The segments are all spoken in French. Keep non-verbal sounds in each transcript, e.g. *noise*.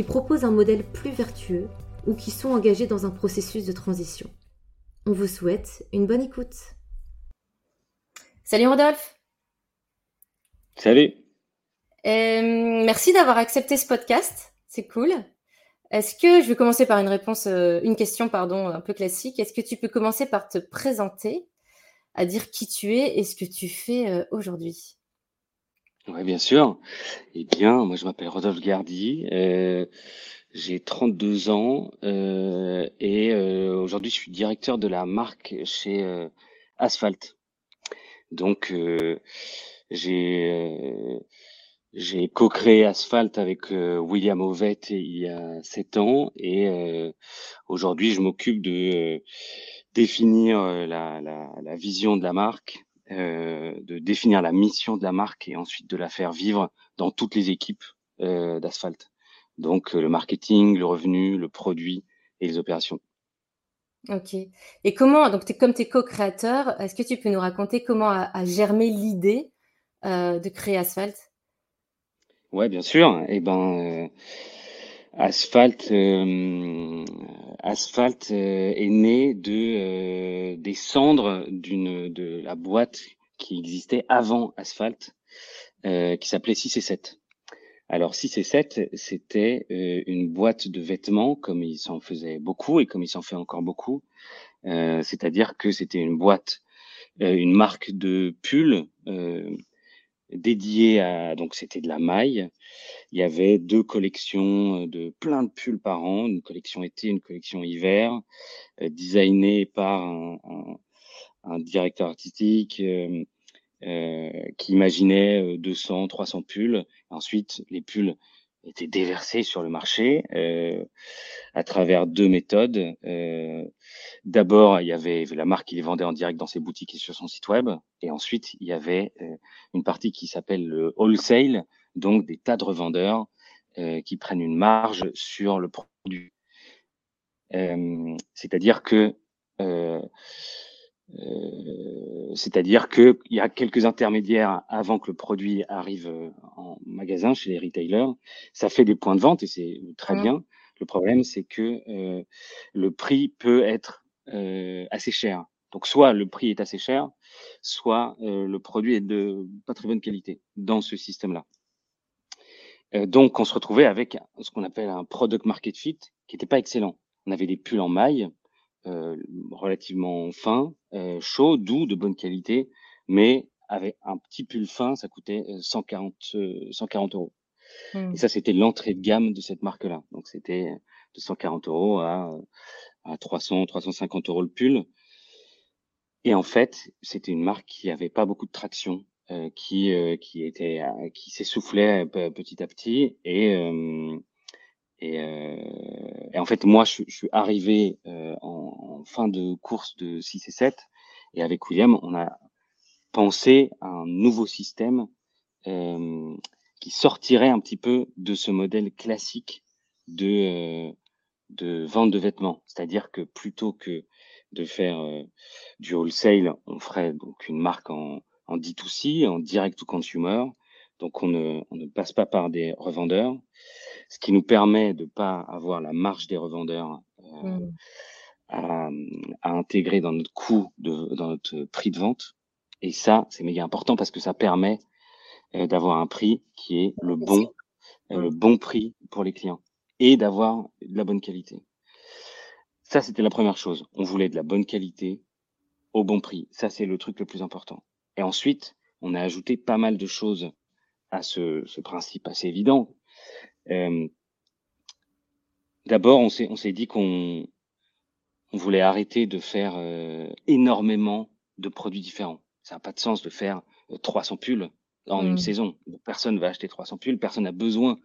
qui proposent un modèle plus vertueux ou qui sont engagés dans un processus de transition. On vous souhaite une bonne écoute. Salut Rodolphe. Salut. Euh, merci d'avoir accepté ce podcast. C'est cool. Est-ce que je vais commencer par une réponse, euh, une question pardon, un peu classique. Est-ce que tu peux commencer par te présenter, à dire qui tu es et ce que tu fais euh, aujourd'hui? Oui, bien sûr. Eh bien, moi, je m'appelle Rodolphe Gardy. Euh, j'ai 32 ans euh, et euh, aujourd'hui, je suis directeur de la marque chez euh, Asphalt. Donc, euh, j'ai euh, j'ai co-créé Asphalt avec euh, William Ovette il y a sept ans et aujourd'hui, je m'occupe de définir la, la, la vision de la marque, de définir la mission de la marque et ensuite de la faire vivre dans toutes les équipes euh, d'Asphalt. Donc euh, le marketing, le revenu, le produit et les opérations. Ok. Et comment, donc es, comme tu es co-créateur, est-ce que tu peux nous raconter comment a, a germé l'idée euh, de créer Asphalt? Ouais, bien sûr. Eh ben, euh, Asphalt, euh, Asphalt euh, est né de des cendres d'une de la boîte qui existait avant Asphalt, qui s'appelait 6 et 7. Alors 6 et 7, c'était euh, une boîte de vêtements, comme il s'en faisait beaucoup et comme il s'en fait encore beaucoup. Euh, C'est-à-dire que c'était une boîte, euh, une marque de pulls euh, dédiée à... Donc c'était de la maille. Il y avait deux collections de plein de pulls par an, une collection été, une collection hiver, euh, designée par un directeur artistique. Euh, euh, qui imaginait 200, 300 pulls. Ensuite, les pulls étaient déversés sur le marché euh, à travers deux méthodes. Euh, D'abord, il y avait la marque qui les vendait en direct dans ses boutiques et sur son site web. Et ensuite, il y avait euh, une partie qui s'appelle le wholesale, donc des tas de revendeurs qui prennent une marge sur le produit. C'est-à-dire que c'est-à-dire qu'il y a quelques intermédiaires avant que le produit arrive euh, en magasin chez les retailers. Ça fait des points de vente et c'est très mmh. bien. Le problème, c'est que euh, le prix peut être euh, assez cher. Donc, soit le prix est assez cher, soit euh, le produit est de pas très bonne qualité dans ce système-là. donc, on se retrouvait avec ce qu'on appelle un product market fit qui n'était pas excellent. On avait des pulls en maille, relativement fin, euh, chaud, doux, de bonne qualité, mais avec un petit pull fin, ça coûtait 140, euh, 140 euros. Mmh. Et ça, c'était l'entrée de gamme de cette marque-là. Donc, c'était de 140 euros à, à 300, 350 euros le pull. Et en fait, c'était une marque qui avait pas beaucoup de traction, euh, qui euh, qui était qui s'essoufflait petit à petit et et, euh, et, en fait, moi, je, je suis arrivé euh, en, en, fin de course de 6 et 7. Et avec William, on a pensé à un nouveau système euh, qui sortirait un petit peu de ce modèle classique de, euh, de vente de vêtements. C'est-à-dire que plutôt que de faire euh, du wholesale, on ferait donc une marque en, en D2C, en direct to consumer. Donc on ne, on ne passe pas par des revendeurs ce qui nous permet de pas avoir la marge des revendeurs euh, mmh. à, à, intégrer dans notre coût, de, dans notre prix de vente. Et ça, c'est méga important parce que ça permet euh, d'avoir un prix qui est le bon, euh, le bon prix pour les clients et d'avoir de la bonne qualité. Ça, c'était la première chose. On voulait de la bonne qualité au bon prix. Ça, c'est le truc le plus important. Et ensuite, on a ajouté pas mal de choses à ce, ce principe assez évident euh, D'abord, on s'est dit qu'on on voulait arrêter de faire euh, énormément de produits différents. Ça n'a pas de sens de faire 300 euh, pulls en mmh. une saison. Personne va acheter 300 pulls, personne n'a besoin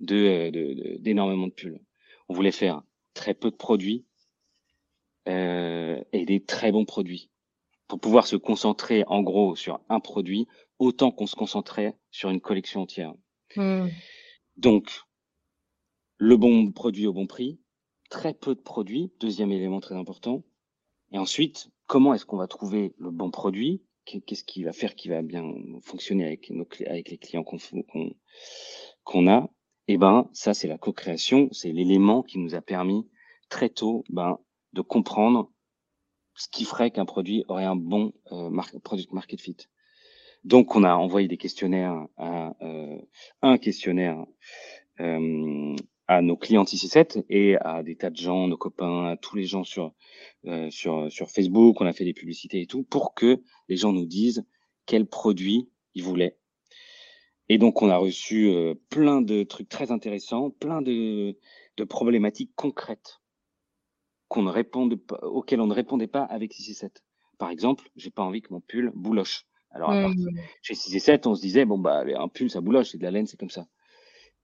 de d'énormément de, de, pulls. on voulait faire très peu de produits euh, et des très bons produits pour pouvoir se concentrer en gros sur un produit autant qu'on se concentrait sur une collection entière. Hmm. Donc, le bon produit au bon prix, très peu de produits, deuxième élément très important. Et ensuite, comment est-ce qu'on va trouver le bon produit? Qu'est-ce qui va faire qui va bien fonctionner avec, nos, avec les clients qu'on a? Eh ben, ça, c'est la co-création, c'est l'élément qui nous a permis très tôt ben, de comprendre ce qui ferait qu'un produit aurait un bon euh, market fit. Donc, on a envoyé des questionnaires à euh, un questionnaire euh, à nos clients IC7 et à des tas de gens, nos copains, à tous les gens sur, euh, sur, sur Facebook. On a fait des publicités et tout pour que les gens nous disent quel produit ils voulaient. Et donc, on a reçu euh, plein de trucs très intéressants, plein de, de problématiques concrètes auxquelles on ne répondait pas avec 6 et 7. Par exemple, j'ai pas envie que mon pull bouloche. Alors, à mmh. chez 6 et 7, on se disait, bon, bah, un pull, ça bouloche, c'est de la laine, c'est comme ça.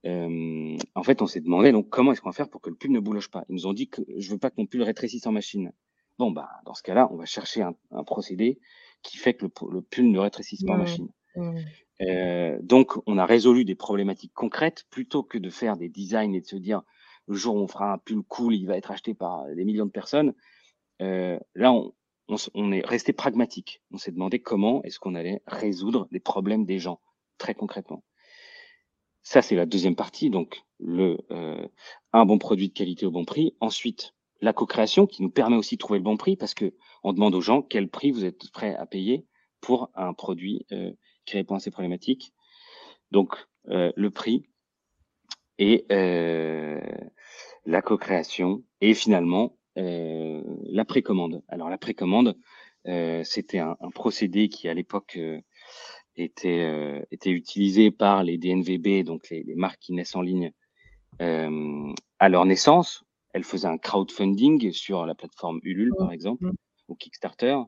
Euh, en fait, on s'est demandé, donc, comment est-ce qu'on va faire pour que le pull ne bouloche pas? Ils nous ont dit que je veux pas que mon pull rétrécisse en machine. Bon, bah, dans ce cas-là, on va chercher un, un procédé qui fait que le, le pull ne rétrécisse pas en mmh. machine. Mmh. Euh, donc, on a résolu des problématiques concrètes plutôt que de faire des designs et de se dire, le jour où on fera un pull cool, il va être acheté par des millions de personnes. Euh, là, on, on, est resté pragmatique. On s'est demandé comment est-ce qu'on allait résoudre les problèmes des gens, très concrètement. Ça, c'est la deuxième partie. Donc, le euh, un bon produit de qualité au bon prix. Ensuite, la co-création qui nous permet aussi de trouver le bon prix parce que on demande aux gens quel prix vous êtes prêt à payer pour un produit euh, qui répond à ces problématiques. Donc, euh, le prix et la co-création et finalement la précommande. Alors la précommande, euh, c'était un, un, procédé qui à l'époque euh, était, euh, était utilisé par les DNVB, donc les, les marques qui naissent en ligne euh, à leur naissance. Elles faisaient un crowdfunding sur la plateforme Ulule, par exemple, ou Kickstarter,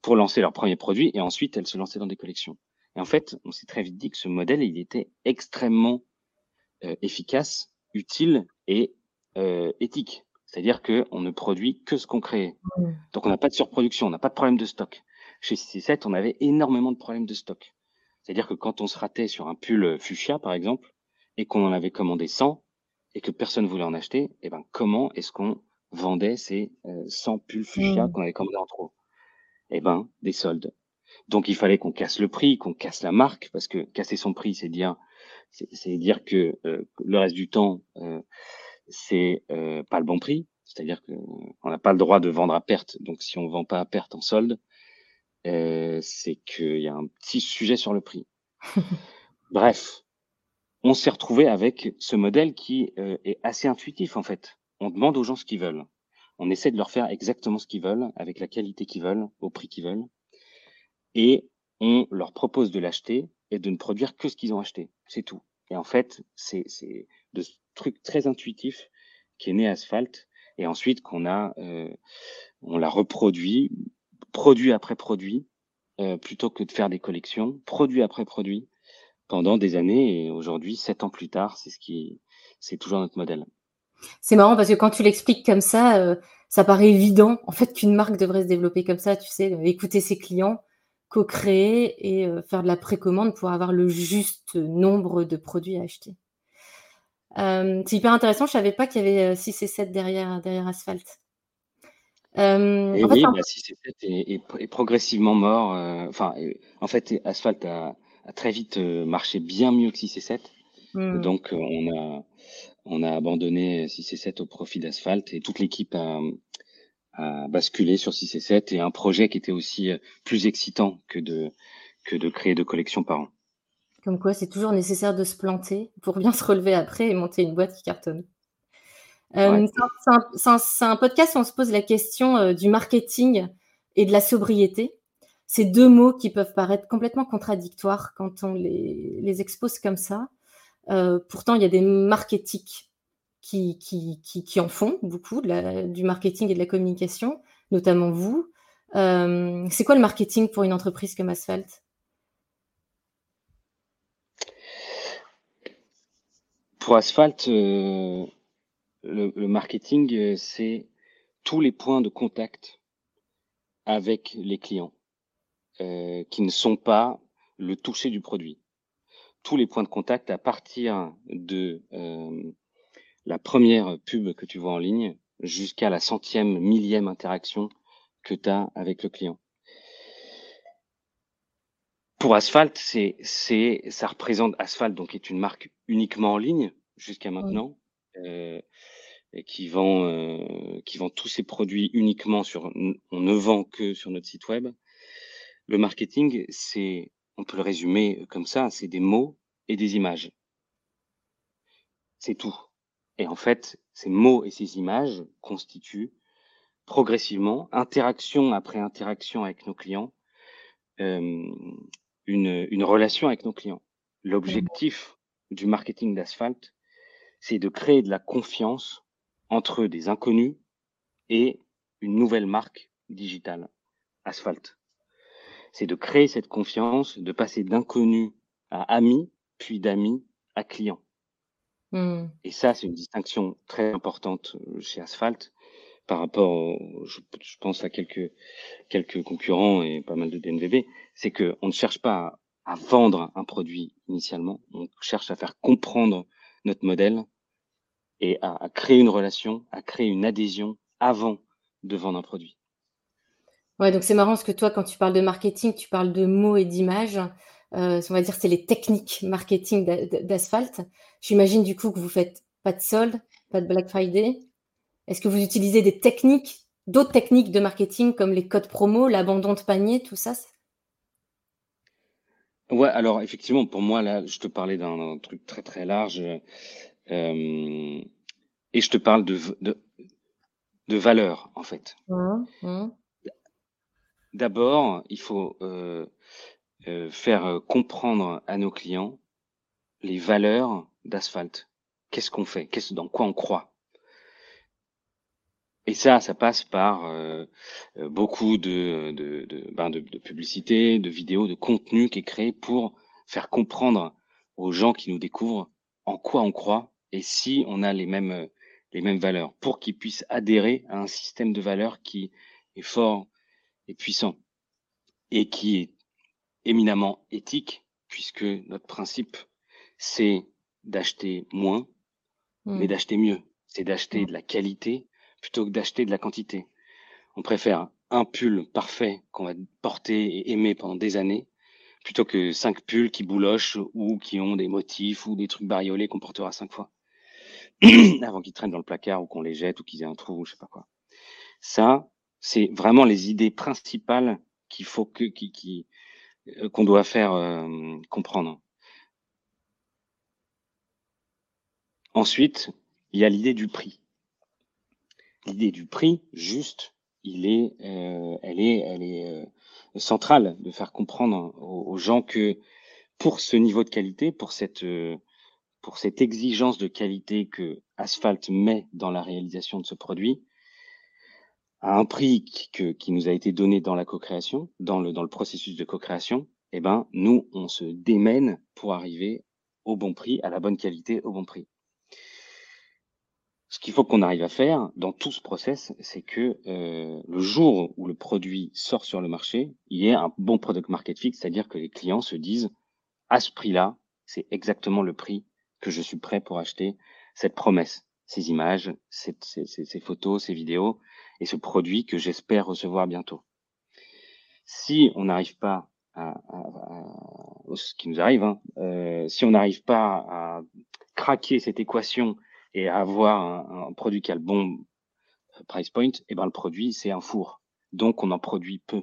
pour lancer leurs premiers produits, et ensuite elles se lançaient dans des collections. Et en fait, on s'est très vite dit que ce modèle, il était extrêmement euh, efficace, utile et euh, éthique. C'est-à-dire qu'on ne produit que ce qu'on crée. Donc on n'a pas de surproduction, on n'a pas de problème de stock. Chez CC7, on avait énormément de problèmes de stock. C'est-à-dire que quand on se ratait sur un pull fuchsia, par exemple, et qu'on en avait commandé 100, et que personne voulait en acheter, eh ben comment est-ce qu'on vendait ces 100 euh, pulls fuchsia mmh. qu'on avait commandé en trop? Eh ben, des soldes. Donc il fallait qu'on casse le prix, qu'on casse la marque, parce que casser son prix, c'est dire, c'est dire que euh, le reste du temps, euh, c'est euh, pas le bon prix, c'est-à-dire qu'on n'a pas le droit de vendre à perte. Donc, si on vend pas à perte en solde, euh, c'est qu'il y a un petit sujet sur le prix. *laughs* Bref, on s'est retrouvé avec ce modèle qui euh, est assez intuitif en fait. On demande aux gens ce qu'ils veulent. On essaie de leur faire exactement ce qu'ils veulent, avec la qualité qu'ils veulent, au prix qu'ils veulent, et on leur propose de l'acheter et de ne produire que ce qu'ils ont acheté. C'est tout. Et en fait, c'est de truc très intuitif qui est né Asphalt et ensuite qu'on a, euh, on l'a reproduit, produit après produit, euh, plutôt que de faire des collections, produit après produit pendant des années et aujourd'hui, sept ans plus tard, c'est ce qui, c'est toujours notre modèle. C'est marrant parce que quand tu l'expliques comme ça, euh, ça paraît évident en fait qu'une marque devrait se développer comme ça, tu sais, écouter ses clients, co-créer et faire de la précommande pour avoir le juste nombre de produits à acheter. Euh, c'est hyper intéressant, je savais pas qu'il y avait 6 euh, et 7 derrière, derrière Asphalt. Euh, et oui, 6 bah, et 7 est, progressivement mort. enfin, en fait, Asphalt a, a très vite marché bien mieux que 6 et 7. Hmm. Donc, on a, on a abandonné 6 et 7 au profit d'Asphalt et toute l'équipe a, à basculer sur 6 et 7 et un projet qui était aussi euh, plus excitant que de, que de créer deux collections par an. Comme quoi, c'est toujours nécessaire de se planter pour bien se relever après et monter une boîte qui cartonne. Euh, c'est un, podcast où on se pose la question euh, du marketing et de la sobriété. C'est deux mots qui peuvent paraître complètement contradictoires quand on les, les expose comme ça. pourtant, il y a des marketing qui, qui, qui, en font beaucoup, du marketing et de la communication, notamment vous. Euh, c'est quoi le marketing pour une entreprise comme Asphalt? Pour Asphalt, euh, le, marketing, c'est tous les points de contact avec les clients qui ne sont pas le toucher du produit. Tous les points de contact à partir de la première pub que tu vois en ligne jusqu'à la centième, millième interaction que tu as avec le client. Pour Asphalt, c'est, ça représente Asphalt, donc est une marque uniquement en ligne jusqu'à maintenant, euh, et qui vend, euh, qui vend tous ses produits uniquement sur, on ne vend que sur notre site web. Le marketing, c'est, on peut le résumer comme ça, c'est des mots et des images. C'est tout. Et en fait, ces mots et ces images constituent progressivement, interaction après interaction avec nos clients, euh, une, une, relation avec nos clients. L'objectif du marketing d'asphalte, c'est de créer de la confiance entre des inconnus et une nouvelle marque digitale, Asphalt. C'est de créer cette confiance, de passer d'inconnus à amis, puis d'amis à clients. Mmh. Et ça, c'est une distinction très importante euh, chez Asphalt par rapport, je, pense à quelques, quelques concurrents et pas mal de DNVB, c'est qu'on ne cherche pas à, vendre un produit initialement, on cherche à faire comprendre notre modèle et à, créer une relation, à créer une adhésion avant de vendre un produit. Ouais, donc c'est marrant parce que toi, quand tu parles de marketing, tu parles de mots et d'images. Euh, on va dire c'est les techniques marketing d'asphalte. J'imagine du coup que vous faites pas de solde, pas de Black Friday. Est-ce que vous utilisez des techniques, d'autres techniques de marketing comme les codes promo, l'abandon de panier, tout ça Ouais, alors effectivement, pour moi, là, je te parlais d'un truc très très large. Euh, et je te parle de, de, de valeur, en fait. Mmh, mmh. D'abord, il faut euh, euh, faire comprendre à nos clients les valeurs d'asphalte. Qu'est-ce qu'on fait? Qu'est-ce dans quoi on croit? Et ça, ça passe par euh, euh, beaucoup de, de, de, ben de, de publicité, de vidéos, de contenu qui est créé pour faire comprendre aux gens qui nous découvrent en quoi on croit et si on a les mêmes, les mêmes valeurs, pour qu'ils puissent adhérer à un système de valeurs qui est fort et puissant et qui est éminemment éthique, puisque notre principe, c'est d'acheter moins, mais mmh. d'acheter mieux. C'est d'acheter mmh. de la qualité plutôt que d'acheter de la quantité. On préfère un pull parfait qu'on va porter et aimer pendant des années, plutôt que cinq pulls qui boulochent ou qui ont des motifs ou des trucs bariolés qu'on portera cinq fois *clears throat* avant qu'ils traînent dans le placard ou qu'on les jette ou qu'ils aient un trou ou je sais pas quoi. Ça, c'est vraiment les idées principales qu'il faut que euh, qu'on doit faire euh, comprendre. Ensuite, il y a l'idée du prix l'idée du prix juste, il est, euh, elle est, elle est euh, centrale de faire comprendre aux, gens que pour ce niveau de qualité, pour cette, euh, pour cette exigence de qualité que Asphalt met dans la réalisation de ce produit, à un prix qui, nous a été donné dans la co-création, dans le, dans le processus de co-création, eh ben, nous, on se démène pour arriver au bon prix, à la bonne qualité, au bon prix ce qu'il faut qu'on arrive à faire dans tout ce process, c'est que euh, le jour où le produit sort sur le marché, il y ait un bon product market fit, c'est-à-dire que les clients se disent à ce prix-là, c'est exactement le prix que je suis prêt pour acheter cette promesse, ces images, ces, ces, photos, ces vidéos et ce produit que j'espère recevoir bientôt. Si on n'arrive pas à, à, à, ce qui nous arrive, hein, euh, si on n'arrive pas à craquer cette équation et avoir un, produit qui a le bon euh, price point, et eh ben le produit c'est un four. Donc on en produit peu.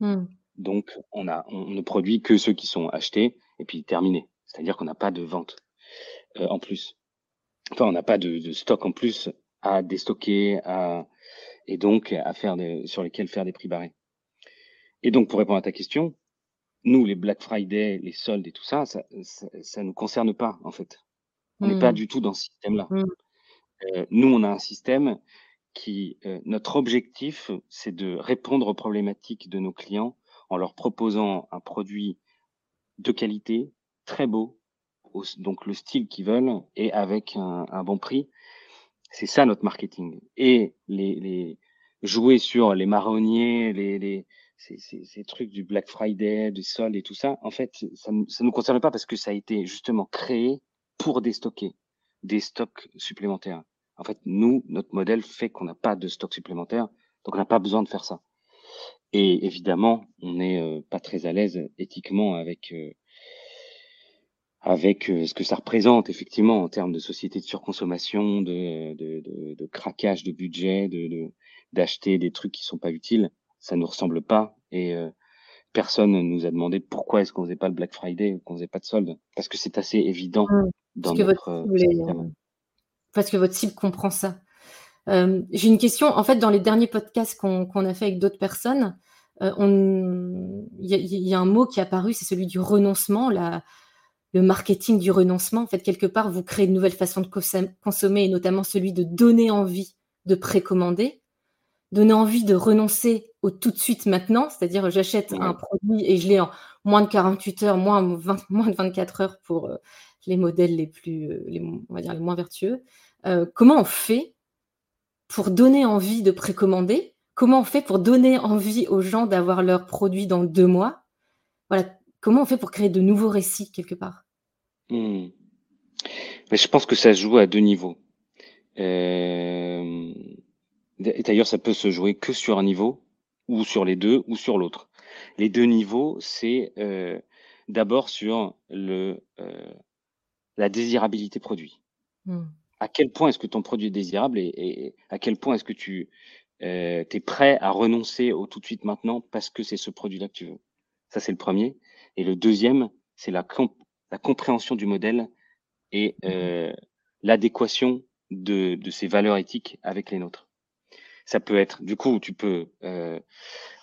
Mmh. Donc on a on ne produit que ceux qui sont achetés et puis terminés. C'est-à-dire qu'on n'a pas de vente euh, en plus. Enfin on n'a pas de, de, stock en plus à déstocker à et donc à faire des, sur lesquels faire des prix barrés. Et donc pour répondre à ta question, nous les Black Friday, les soldes et tout ça, ça, ça, ça nous concerne pas en fait. On n'est pas mmh. du tout dans ce système-là. Mmh. Euh, nous, on a un système qui, euh, notre objectif, c'est de répondre aux problématiques de nos clients en leur proposant un produit de qualité, très beau, donc le style qu'ils veulent et avec un, bon prix. C'est ça notre marketing. Et les, les jouer sur les marronniers, les, les ces, ces, ces, trucs du Black Friday, du sol et tout ça, en fait, ça ne nous concerne pas parce que ça a été justement créé pour déstocker des stocks supplémentaires. En fait, nous, notre modèle fait qu'on n'a pas de stock supplémentaire, donc on n'a pas besoin de faire ça. Et évidemment, on n'est euh, pas très à l'aise éthiquement avec euh, avec euh, ce que ça représente effectivement en termes de société de surconsommation, de, de, de, craquage de budget, de d'acheter des trucs qui sont pas utiles. Ça nous ressemble pas et personne nous a demandé pourquoi est-ce qu'on faisait pas le Black Friday qu'on faisait pas de solde parce que c'est assez évident mmh. Dans parce notre votre parce que votre cible comprend ça. Euh, j'ai une question. En fait, dans les derniers podcasts qu'on a fait avec d'autres personnes, euh, il y, a un mot qui est apparu, c'est celui du renoncement, la, le marketing du renoncement. En fait, quelque part, vous créez une nouvelle façon de consommer, et notamment celui de donner envie de précommander, donner envie de renoncer au tout de suite maintenant, c'est-à-dire j'achète un produit et je l'ai en moins de 48 heures, moins, moins de 24 heures pour euh, les modèles les plus, les moins vertueux. comment on fait pour donner envie de précommander? Comment on fait pour donner envie aux gens d'avoir leurs produits dans deux mois? Comment on fait pour créer de nouveaux récits quelque part? Mmh. Mais Je pense que ça se joue à deux niveaux. Euh... D'ailleurs, ça peut se jouer que sur un niveau, ou sur les deux, ou sur l'autre. Les deux niveaux, c'est euh, d'abord sur le, euh, la désirabilité produit. Mmh à quel point est-ce que ton produit est désirable et, à quel point est-ce que tu euh, es prêt à renoncer au tout de suite maintenant parce que c'est ce produit-là que tu veux? Ça, c'est le premier. Et le deuxième, c'est la, la compréhension du modèle et euh, l'adéquation de, de ces valeurs éthiques avec les nôtres. Ça peut être, du coup, tu peux euh,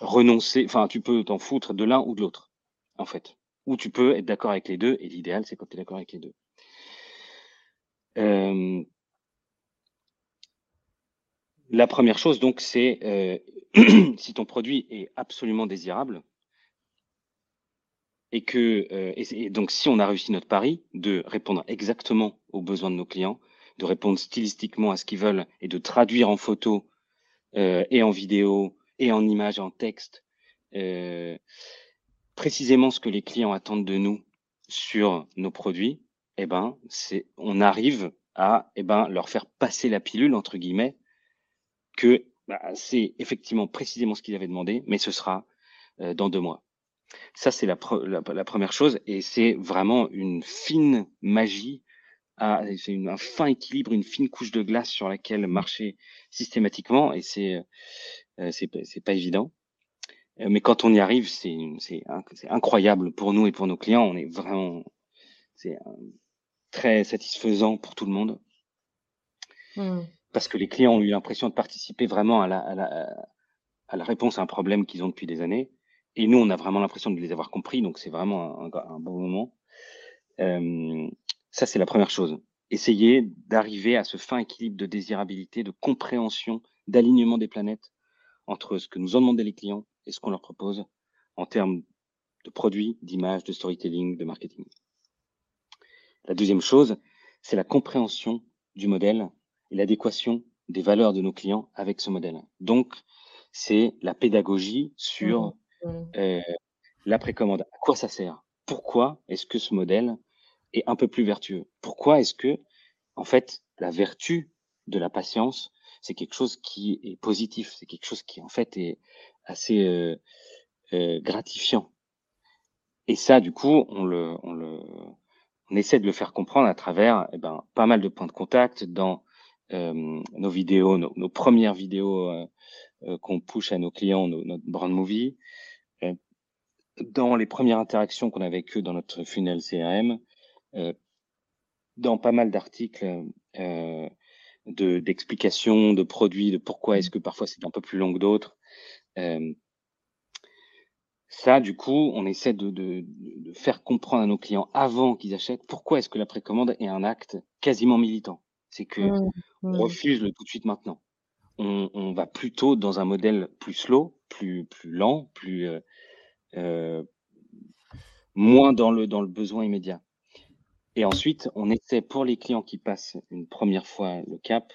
renoncer, enfin, tu peux t'en foutre de l'un ou de l'autre, en fait. Ou tu peux être d'accord avec les deux, et l'idéal, c'est quand tu es d'accord avec les deux. Euh, la première chose, donc, c'est euh, *clears throat* si ton produit est absolument désirable et que, euh, donc, si on a réussi notre pari de répondre exactement aux besoins de nos clients, de répondre stylistiquement à ce qu'ils veulent et de traduire en photo et en vidéo et en image et en texte précisément ce que les clients attendent de nous sur nos produits, eh ben, c'est, on arrive à, eh ben, leur faire passer la pilule entre guillemets, que bah, c'est effectivement précisément ce qu'ils avaient demandé, mais ce sera euh, dans deux mois. Ça, c'est la, la, première chose, et c'est vraiment une fine magie, c'est un fin équilibre, une fine couche de glace sur laquelle marcher systématiquement, et c'est euh, c'est pas évident. Euh, mais quand on y arrive, c'est incroyable pour nous et pour nos clients. On est vraiment, c'est très satisfaisant pour tout le monde. Mmh. Parce que les clients ont eu l'impression de participer vraiment à la, à la, à la réponse à un problème qu'ils ont depuis des années. Et nous, on a vraiment l'impression de les avoir compris, donc c'est vraiment un, un, bon moment. Euh, ça, c'est la première chose. Essayer d'arriver à ce fin équilibre de désirabilité, de compréhension, d'alignement des planètes entre ce que nous ont demandé les clients et ce qu'on leur propose en termes de produits, d'images, de storytelling, de marketing. La deuxième chose, c'est la compréhension du modèle et l'adéquation des valeurs de nos clients avec ce modèle. Donc, c'est la pédagogie sur mmh. Euh, la précommande. À quoi ça sert? Pourquoi est-ce que ce modèle est un peu plus vertueux? Pourquoi est-ce que, en fait, la vertu de la patience, c'est quelque chose qui est positif, c'est quelque chose qui, en fait, est assez euh, euh, gratifiant. Et ça, du coup, on le, on le, on essaie de le faire comprendre à travers eh ben, pas mal de points de contact dans euh, nos vidéos, nos, premières vidéos euh, euh, qu'on push à nos clients, notre brand movie, dans les premières interactions qu'on a avec eux dans notre funnel CRM, dans pas mal d'articles d'explications de, produits, de pourquoi est-ce que parfois c'est un peu plus long que d'autres. Ça, du coup, on essaie de, de, de, faire comprendre à nos clients avant qu'ils achètent pourquoi est-ce que la précommande est un acte quasiment militant. C'est que mmh, on mmh. refuse le tout de suite maintenant. On, on, va plutôt dans un modèle plus slow, plus plus lent, plus euh, euh, moins dans le dans le besoin immédiat. Et ensuite, on essaie pour les clients qui passent une première fois le cap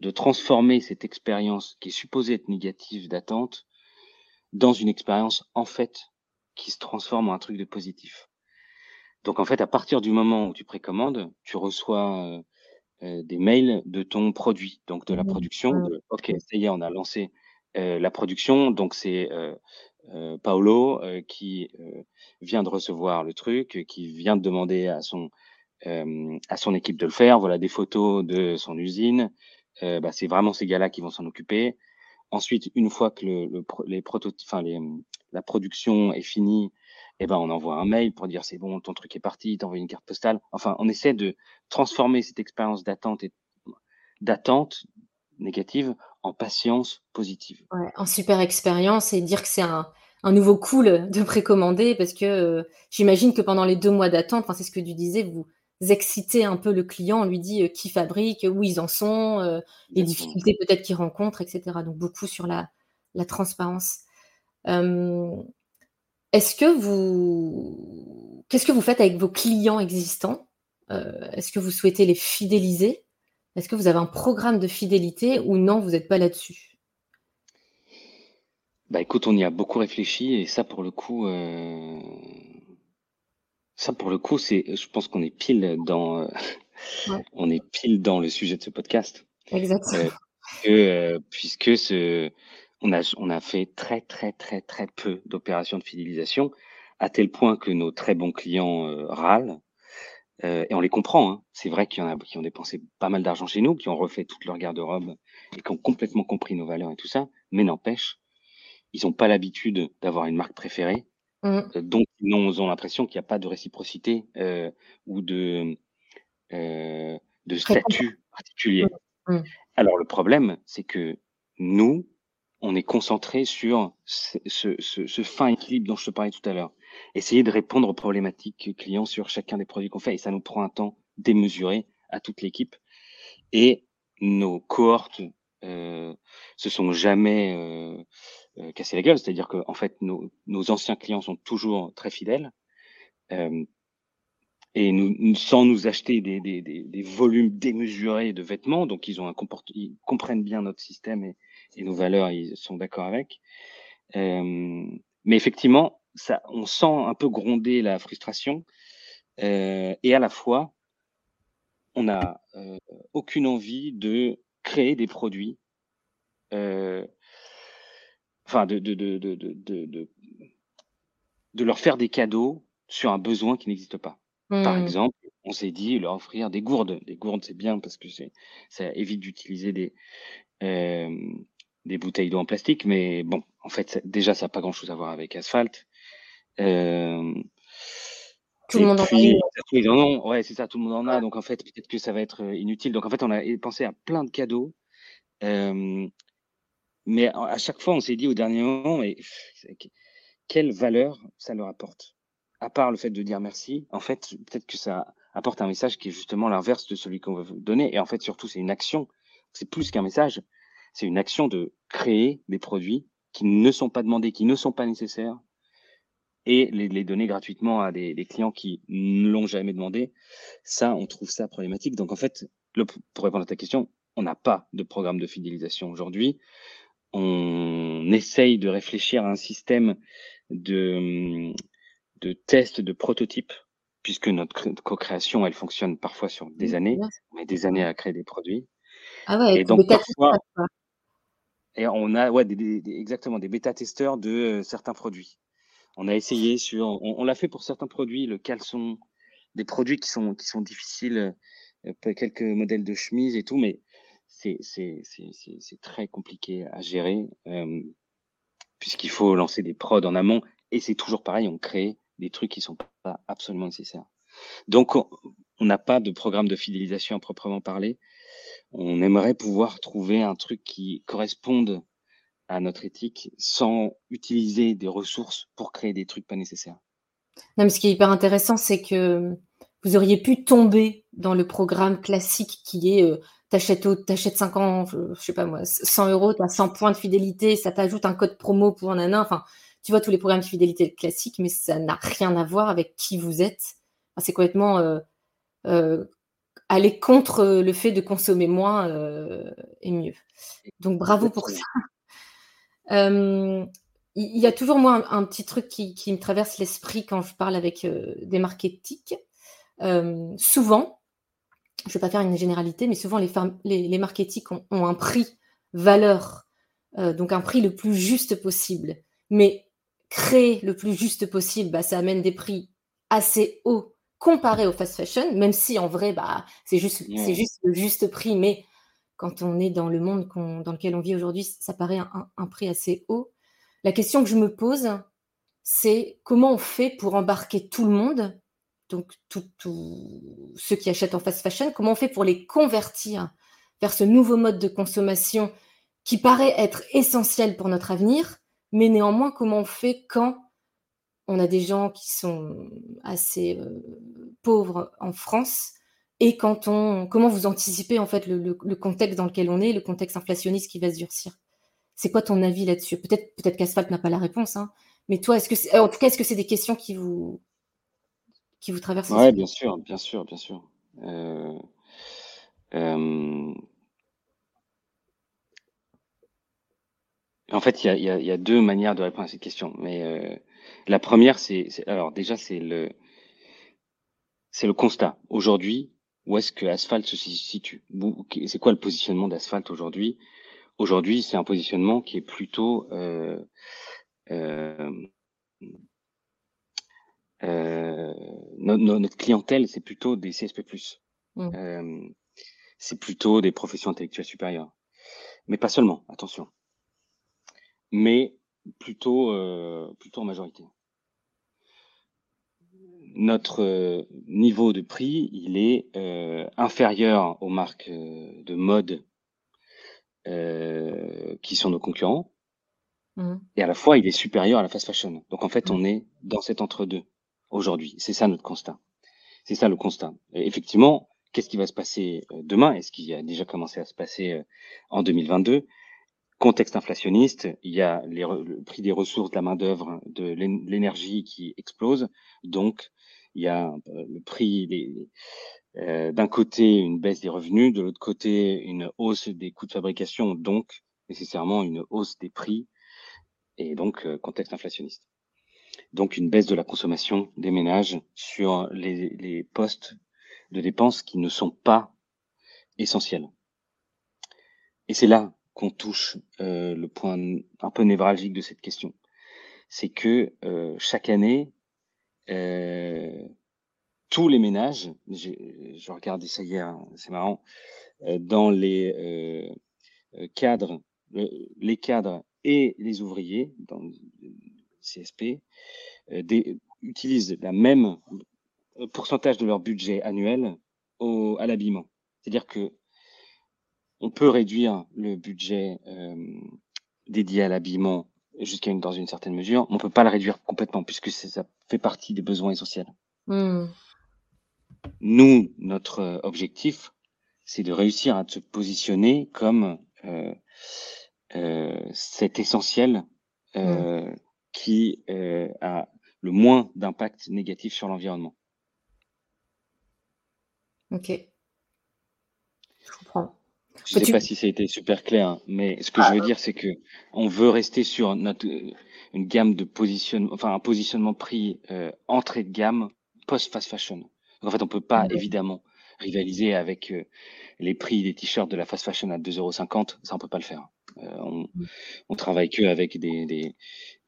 de transformer cette expérience qui est supposée être négative d'attente dans une expérience en fait qui se transforme en un truc de positif. Donc en fait, à partir du moment où tu précommandes, tu reçois euh, euh, des mails de ton produit, donc de la mmh production. De, ok, ça y est, on a lancé euh, la production, donc c'est Paolo qui vient de recevoir le truc, qui vient de demander à son à son équipe de le faire. Voilà des photos de son usine. Bah, c'est vraiment ces gars-là qui vont s'en occuper. Ensuite, une fois que le, la production est finie, eh ben on envoie un mail pour dire c'est bon, ton truc est parti, t'envoies une carte postale. Enfin, on essaie de transformer cette expérience d'attente négative en patience positive. En super expérience et dire que c'est un, nouveau cool de précommander parce que euh, j'imagine que pendant les deux mois d'attente, c'est ce que tu disais, vous excitez un peu le client, on lui dit euh, qui fabrique, où ils en sont, euh, les difficultés peut-être qu'ils rencontrent, etc. Donc beaucoup sur la, la transparence. Est-ce que vous, qu'est-ce que vous faites avec vos clients existants? Euh, Est-ce que vous souhaitez les fidéliser? Est-ce que vous avez un programme de fidélité ou non, vous n'êtes pas là-dessus? Bah écoute, on y a beaucoup réfléchi et ça pour le coup, euh, ça pour le coup, c'est, je pense qu'on est pile dans, euh, *laughs* on est pile dans le sujet de ce podcast. Exactement. puisque ce on a, on a fait très, très, très, très peu d'opérations de fidélisation, à tel point que nos très bons clients euh, râlent. Euh, et on les comprend. Hein. C'est vrai qu'il y en a qui ont dépensé pas mal d'argent chez nous, qui ont refait toute leur garde-robe et qui ont complètement compris nos valeurs et tout ça. Mais n'empêche, ils n'ont pas l'habitude d'avoir une marque préférée. Mmh. Euh, donc, ils ont l'impression qu'il n'y a pas de réciprocité euh, ou de, euh, de statut particulier. Mmh. Alors, le problème, c'est que nous, on est concentré sur ce, fin équilibre dont je te parlais tout à l'heure. Essayer de répondre aux problématiques clients sur chacun des produits qu'on fait. Et ça nous prend un temps démesuré à toute l'équipe. Et nos cohortes euh, se sont jamais euh, cassé la gueule. C'est-à-dire que en fait, nos, anciens clients sont toujours très fidèles. Euh, et nous, sans nous acheter des, des, des, volumes démesurés de vêtements, donc ils ont un ils comprennent bien notre système et, et nos valeurs, ils sont d'accord avec. Euh, mais effectivement, ça, on sent un peu gronder la frustration euh, et à la fois, on n'a euh, aucune envie de créer des produits, euh, enfin de de, de, de, de, de, leur faire des cadeaux sur un besoin qui n'existe pas. Par mmh. exemple, on s'est dit leur offrir des gourdes. Des gourdes, c'est bien parce que c'est ça évite d'utiliser des euh, des bouteilles d'eau en plastique, mais bon, en fait, déjà, ça n'a pas grand-chose à voir avec asphalte. Euh, tout le monde en a. Ouais, c'est ça, tout le monde en a. Donc en fait, peut-être que ça va être euh, inutile. Donc en fait, on a pensé à plein de cadeaux. Euh, mais à chaque fois, on s'est dit au dernier moment, mais quelle valeur ça leur apporte? À part le fait de dire merci, en fait, peut-être que ça apporte un message qui est justement l'inverse de celui qu'on veut vous donner. Et en fait, surtout, c'est une action. C'est plus qu'un message c'est une action de créer des produits qui ne sont pas demandés, qui ne sont pas nécessaires, et les, donner gratuitement à des, clients qui ne l'ont jamais demandé. Ça, on trouve ça problématique. Donc en fait, pour répondre à ta question, on n'a pas de programme de fidélisation aujourd'hui. On essaye de réfléchir à un système de, de tests, de prototypes, puisque notre co-création, elle fonctionne parfois sur des années. On met des années à créer des produits. Ah ouais, et donc parfois, et on a ouais, des, exactement des bêta-testeurs de euh, certains produits. On a essayé sur, on, l'a fait pour certains produits, le caleçon, des produits qui sont qui sont difficiles, euh, quelques modèles de chemises et tout, mais c'est très compliqué à gérer puisqu'il faut lancer des prods en amont et c'est toujours pareil, on crée des trucs qui sont pas absolument nécessaires. Donc on n'a pas de programme de fidélisation à proprement parler on aimerait pouvoir trouver un truc qui corresponde à notre éthique sans utiliser des ressources pour créer des trucs pas nécessaires. Non, mais ce qui est hyper intéressant, c'est que vous auriez pu tomber dans le programme classique qui est t'achètes, t'achètes 5 ans, je, sais pas moi, 100 euros, tu as 100 points de fidélité, ça t'ajoute un code promo pour un an. Enfin, tu vois tous les programmes de fidélité classiques, mais ça n'a rien à voir avec qui vous êtes. c'est complètement euh, euh, aller contre le fait de consommer moins est mieux. Donc bravo pour ça. *laughs* il y a toujours moi un, petit truc qui, me traverse l'esprit quand je parle avec des marketiques. souvent, je ne vais pas faire une généralité, mais souvent les, les, les marketiques ont, un prix valeur, donc un prix le plus juste possible. Mais créer le plus juste possible, bah, ça amène des prix assez hauts comparé au fast fashion, même si en vrai, bah, c'est juste, c'est juste le juste prix, mais quand on est dans le monde dans lequel on vit aujourd'hui, ça paraît un, prix assez haut. La question que je me pose, c'est comment on fait pour embarquer tout le monde, donc tous ceux qui achètent en fast fashion, comment on fait pour les convertir vers ce nouveau mode de consommation qui paraît être essentiel pour notre avenir, mais néanmoins comment on fait quand on a des gens qui sont assez euh, pauvres en France. Et quand on, comment vous anticipez en fait le, contexte dans lequel on est, le contexte inflationniste qui va se durcir? C'est quoi ton avis là-dessus? Peut-être, peut-être qu'Asphalt n'a pas la réponse, hein, mais toi, est-ce que, en tout cas, est-ce que c'est des questions qui vous, qui vous traversent Oui, bien sûr, bien sûr, bien sûr. Euh, euh, en fait, il y a, y a, deux manières de répondre à cette question, mais la première, c'est alors déjà c'est le c'est le constat. Aujourd'hui, où est-ce que Asphalt se situe? C'est quoi le positionnement d'Asphalt aujourd'hui? Aujourd'hui, c'est un positionnement qui est plutôt euh, euh, euh, notre, clientèle, c'est plutôt des CSP+. Mmh. c'est plutôt des professions intellectuelles supérieures. Mais pas seulement, attention. Mais plutôt, plutôt en majorité notre euh, niveau de prix, il est euh, inférieur aux marques euh, de mode qui sont nos concurrents. Mmh. Et à la fois, il est supérieur à la fast fashion. Donc en fait, on mmh. est dans cet entre-deux aujourd'hui. C'est ça notre constat. C'est ça le constat. effectivement, qu'est-ce qui va se passer demain? Est-ce qu'il a déjà commencé à se passer en 2022 Contexte inflationniste, il y a le prix des ressources, de la main-d'œuvre, de l'énergie qui explose. Donc, il y a euh, le prix euh, d'un côté une baisse des revenus, de l'autre côté une hausse des coûts de fabrication, donc nécessairement une hausse des prix et donc euh, contexte inflationniste. Donc une baisse de la consommation des ménages sur les, les postes de dépenses qui ne sont pas essentiels. Et c'est là qu'on touche euh, le point un peu névralgique de cette question. C'est que euh, chaque année, euh, tous les ménages, je regardais ça hier, c'est marrant, euh, dans les euh, cadres, les cadres et les ouvriers dans CSP des, utilisent la même pourcentage de leur budget annuel au, à l'habillement. C'est-à-dire que on peut réduire le budget dédié à l'habillement jusqu'à une, dans une certaine mesure, on peut pas le réduire complètement puisque ça fait partie des besoins essentiels. Mmh. Nous, notre euh, objectif, c'est de réussir à se positionner comme euh, euh, cet essentiel euh, mmh. Qui euh, a le moins d'impact négatif sur l'environnement. Ok. Je comprends. Je ne sais pas si ça a été super clair, hein, mais ce que je veux ah. dire, c'est que on veut rester sur notre, une gamme de positionnement, enfin un positionnement prix euh, entrée de gamme post fast fashion. Donc, en fait, on peut pas évidemment rivaliser avec euh, les prix des t-shirts de la fast fashion à 2,50 euros. Ça, on peut pas le faire. Euh, on, mmh. on travaille que avec des, des,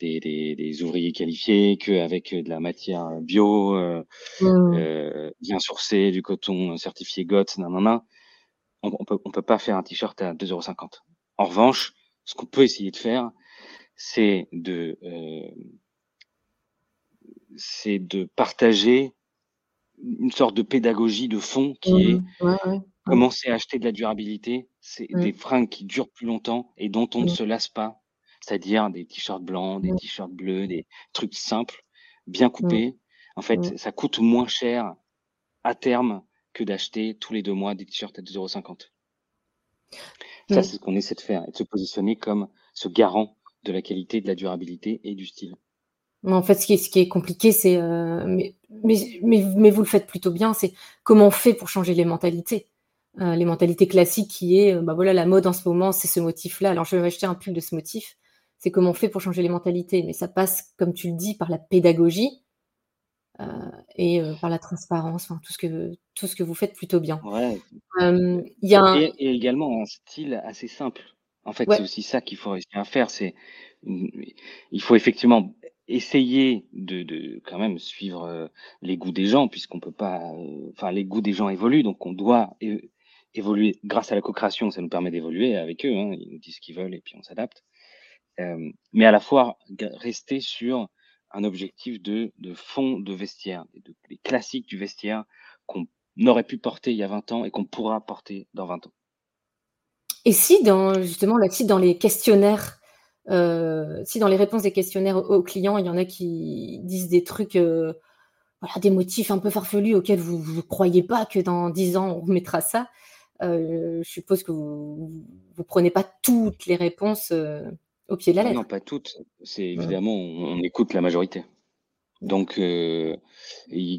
des, des, des ouvriers qualifiés, que avec de la matière bio, euh, mmh. euh bien sourcée, du coton certifié GOTS, nan, nan, nan on, peut, on peut pas faire un t-shirt à 2,50€. En revanche, ce qu'on peut essayer de faire, c'est de, euh, c'est de partager une sorte de pédagogie de fond qui mmh. est commencer à acheter de la durabilité, c'est des fringues qui durent plus longtemps et dont on ne se lasse pas, c'est-à-dire des t-shirts blancs, des t-shirts bleus, des trucs simples, bien coupés. En fait, ça coûte moins cher à terme que d'acheter tous les deux mois des t-shirts à 2,50€. Ça, c'est ce qu'on essaie de faire, et de se positionner comme ce garant de la qualité, de la durabilité et du style. En fait, ce qui est, ce qui est compliqué, c'est euh, mais, mais, vous le faites plutôt bien, c'est comment on fait pour changer les mentalités. Euh, les mentalités classiques qui est, bah voilà, la mode en ce moment, c'est ce motif-là. Alors je vais acheter un pull de ce motif. C'est comment on fait pour changer les mentalités. Mais ça passe, comme tu le dis, par la pédagogie et par la transparence, tout ce que tout ce que vous faites plutôt bien. Ouais. y a et, également un style assez simple. En fait, c'est aussi ça qu'il faut réussir à faire. C'est il faut effectivement essayer de, de, quand même suivre les goûts des gens, puisqu'on peut pas. Enfin, les goûts des gens évoluent, donc on doit évoluer. Grâce à la co-création, ça nous permet d'évoluer avec eux. Hein, ils nous disent ce qu'ils veulent et puis on s'adapte. mais à la fois rester sur un objectif de, fond de vestiaire, de, des classiques du vestiaire qu'on n'aurait pu porter il y a 20 ans et qu'on pourra porter dans 20 ans. Et si, dans, justement, là, si dans les questionnaires, euh, si dans les réponses des questionnaires aux, clients, il y en a qui disent des trucs, euh, voilà, des motifs un peu farfelus auxquels vous ne croyez pas que dans 10 ans, on remettra ça, euh, je suppose que vous ne prenez pas toutes les réponses au pied de la lettre. Non, pas toutes. C'est évidemment, on, écoute la majorité. Donc, euh,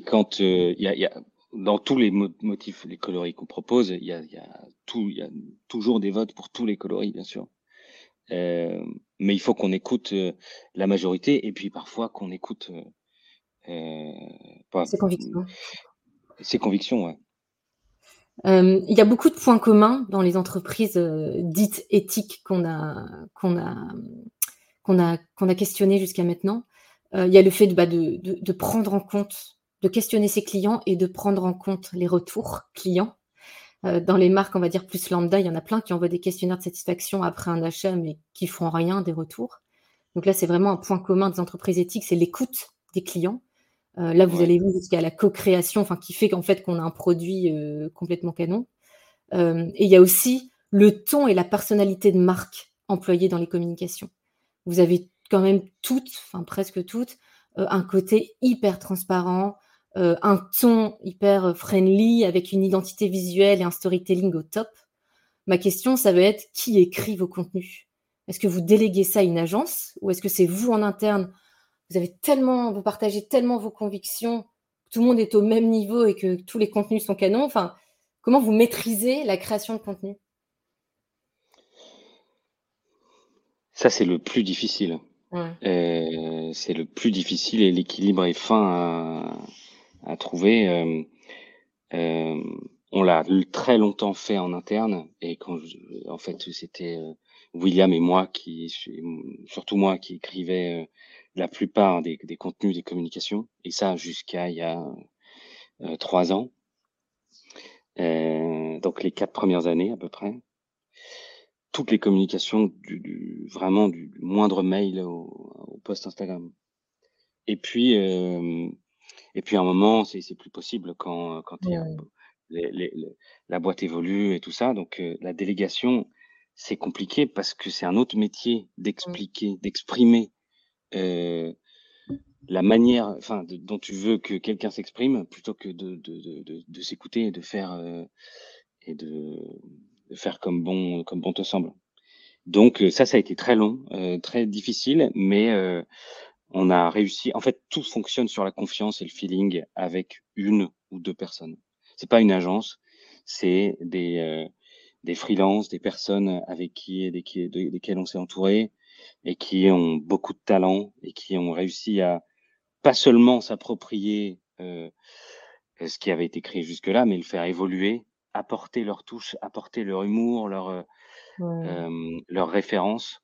quand euh, il y, a, dans tous les motifs, les coloris qu'on propose, il y a, y a tout, il y a toujours des votes pour tous les coloris, bien sûr. Euh, mais il faut qu'on écoute la majorité et puis parfois qu'on écoute. Euh, Ses convictions. Ses convictions, ouais. Euh, il y a beaucoup de points communs dans les entreprises euh, dites éthiques qu'on a, qu'on a, qu'on a, qu'on a questionnées jusqu'à maintenant. Euh, il y a le fait de, bah, de, de, prendre en compte, de questionner ses clients et de prendre en compte les retours clients. dans les marques, on va dire plus lambda, il y en a plein qui envoient des questionnaires de satisfaction après un achat, mais qui font rien des retours. Donc là, c'est vraiment un point commun des entreprises éthiques, c'est l'écoute des clients. Euh, là, vous allez jusqu'à la co-création, enfin, qui fait qu'en fait qu'on a un produit euh, complètement canon. Euh, et il y a aussi le ton et la personnalité de marque employée dans les communications. Vous avez quand même toutes, enfin presque toutes, un côté hyper transparent, un ton hyper friendly avec une identité visuelle et un storytelling au top. Ma question, ça va être qui écrit vos contenus? Est-ce que vous déléguez ça à une agence ou est-ce que c'est vous en interne vous avez tellement, vous partagez tellement vos convictions, tout le monde est au même niveau et que tous les contenus sont canons. Enfin, comment vous maîtrisez la création de contenu? Ça, c'est le plus difficile. Euh, c'est le plus difficile et l'équilibre est fin à, trouver. Euh, euh, on l'a très longtemps fait en interne et quand en fait c'était William et moi qui surtout moi qui écrivais la plupart des, contenus des communications, et ça jusqu'à il y a euh, trois ans. Euh, donc les quatre premières années à peu près. Toutes les communications, du, vraiment du, moindre mail au, post Instagram. Et puis, euh, et puis à un moment, c'est plus possible quand, quand la boîte évolue et tout ça. Donc la délégation, c'est compliqué parce que c'est un autre métier d'expliquer, d'exprimer la manière enfin, dont tu veux que quelqu'un s'exprime plutôt que de, de, de, de s'écouter et de faire euh, et de, faire comme bon comme bon te semble. Donc euh, ça, ça a été très long, très difficile, mais on a réussi. En fait, tout fonctionne sur la confiance et le feeling avec une ou deux personnes. C'est pas une agence, c'est des des freelances, des personnes avec qui, desquelles on s'est entouré, et qui ont beaucoup de talent et qui ont réussi à pas seulement s'approprier euh, ce qui avait été créé jusque-là, mais le faire évoluer, apporter leur touche, apporter leur humour, leur, euh, euh leur référence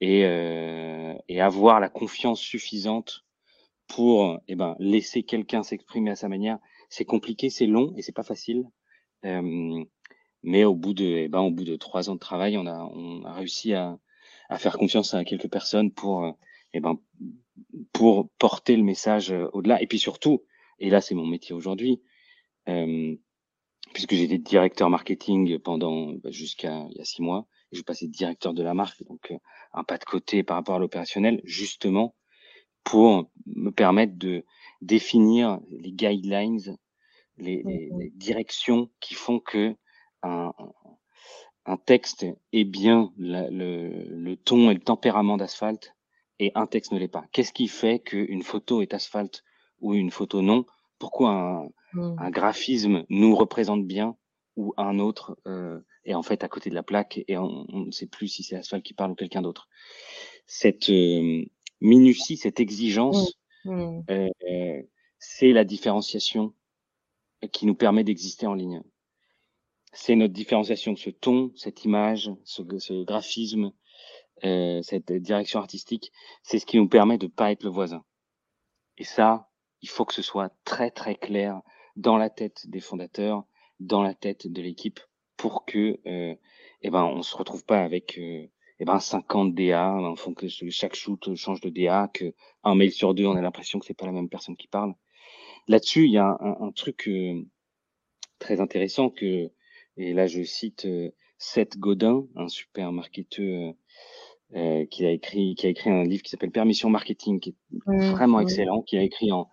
et, euh, et avoir la confiance suffisante pour eh ben, laisser quelqu'un s'exprimer à sa manière. C'est compliqué, c'est long et c'est pas facile. Euh, mais au bout de, eh ben, au bout de trois ans de travail, on a, on a réussi à, à faire confiance à quelques personnes pour, euh, eh ben, pour porter le message euh, au-delà. Et puis surtout, et là c'est mon métier aujourd'hui, euh, puisque j'étais directeur marketing pendant bah, jusqu'à il y a six mois, et je passais directeur de la marque, donc un pas de côté par rapport à l'opérationnel, justement pour me permettre de définir les guidelines, les, les, les directions qui font que un, un texte est bien le, ton et le tempérament d'asphalte et un texte ne l'est pas. Qu'est-ce qui fait qu'une photo est asphalte ou une photo non? Pourquoi un, mmh. un, graphisme nous représente bien ou un autre euh, est en fait à côté de la plaque et on, ne sait plus si c'est Asphalt qui parle ou quelqu'un d'autre? Cette euh, minutie, cette exigence, mmh. Mmh. Euh, c'est la différenciation qui nous permet d'exister en ligne. C'est notre différenciation, ce ton, cette image, ce, ce graphisme, euh, cette direction artistique, c'est ce qui nous permet de pas être le voisin. Et ça, il faut que ce soit très très clair dans la tête des fondateurs, dans la tête de l'équipe, pour que, euh, eh ben, on se retrouve pas avec euh, eh ben 50 DA, en fond que chaque shoot change de DA, que un mail sur deux, on a l'impression que c'est pas la même personne qui parle. Là-dessus, il y a un, un, truc euh, très intéressant que, et là je cite euh, Seth Godin, un super marketeur euh, qui a écrit qui a écrit un livre qui s'appelle Permission Marketing, qui est mmh, vraiment excellent, qui a écrit en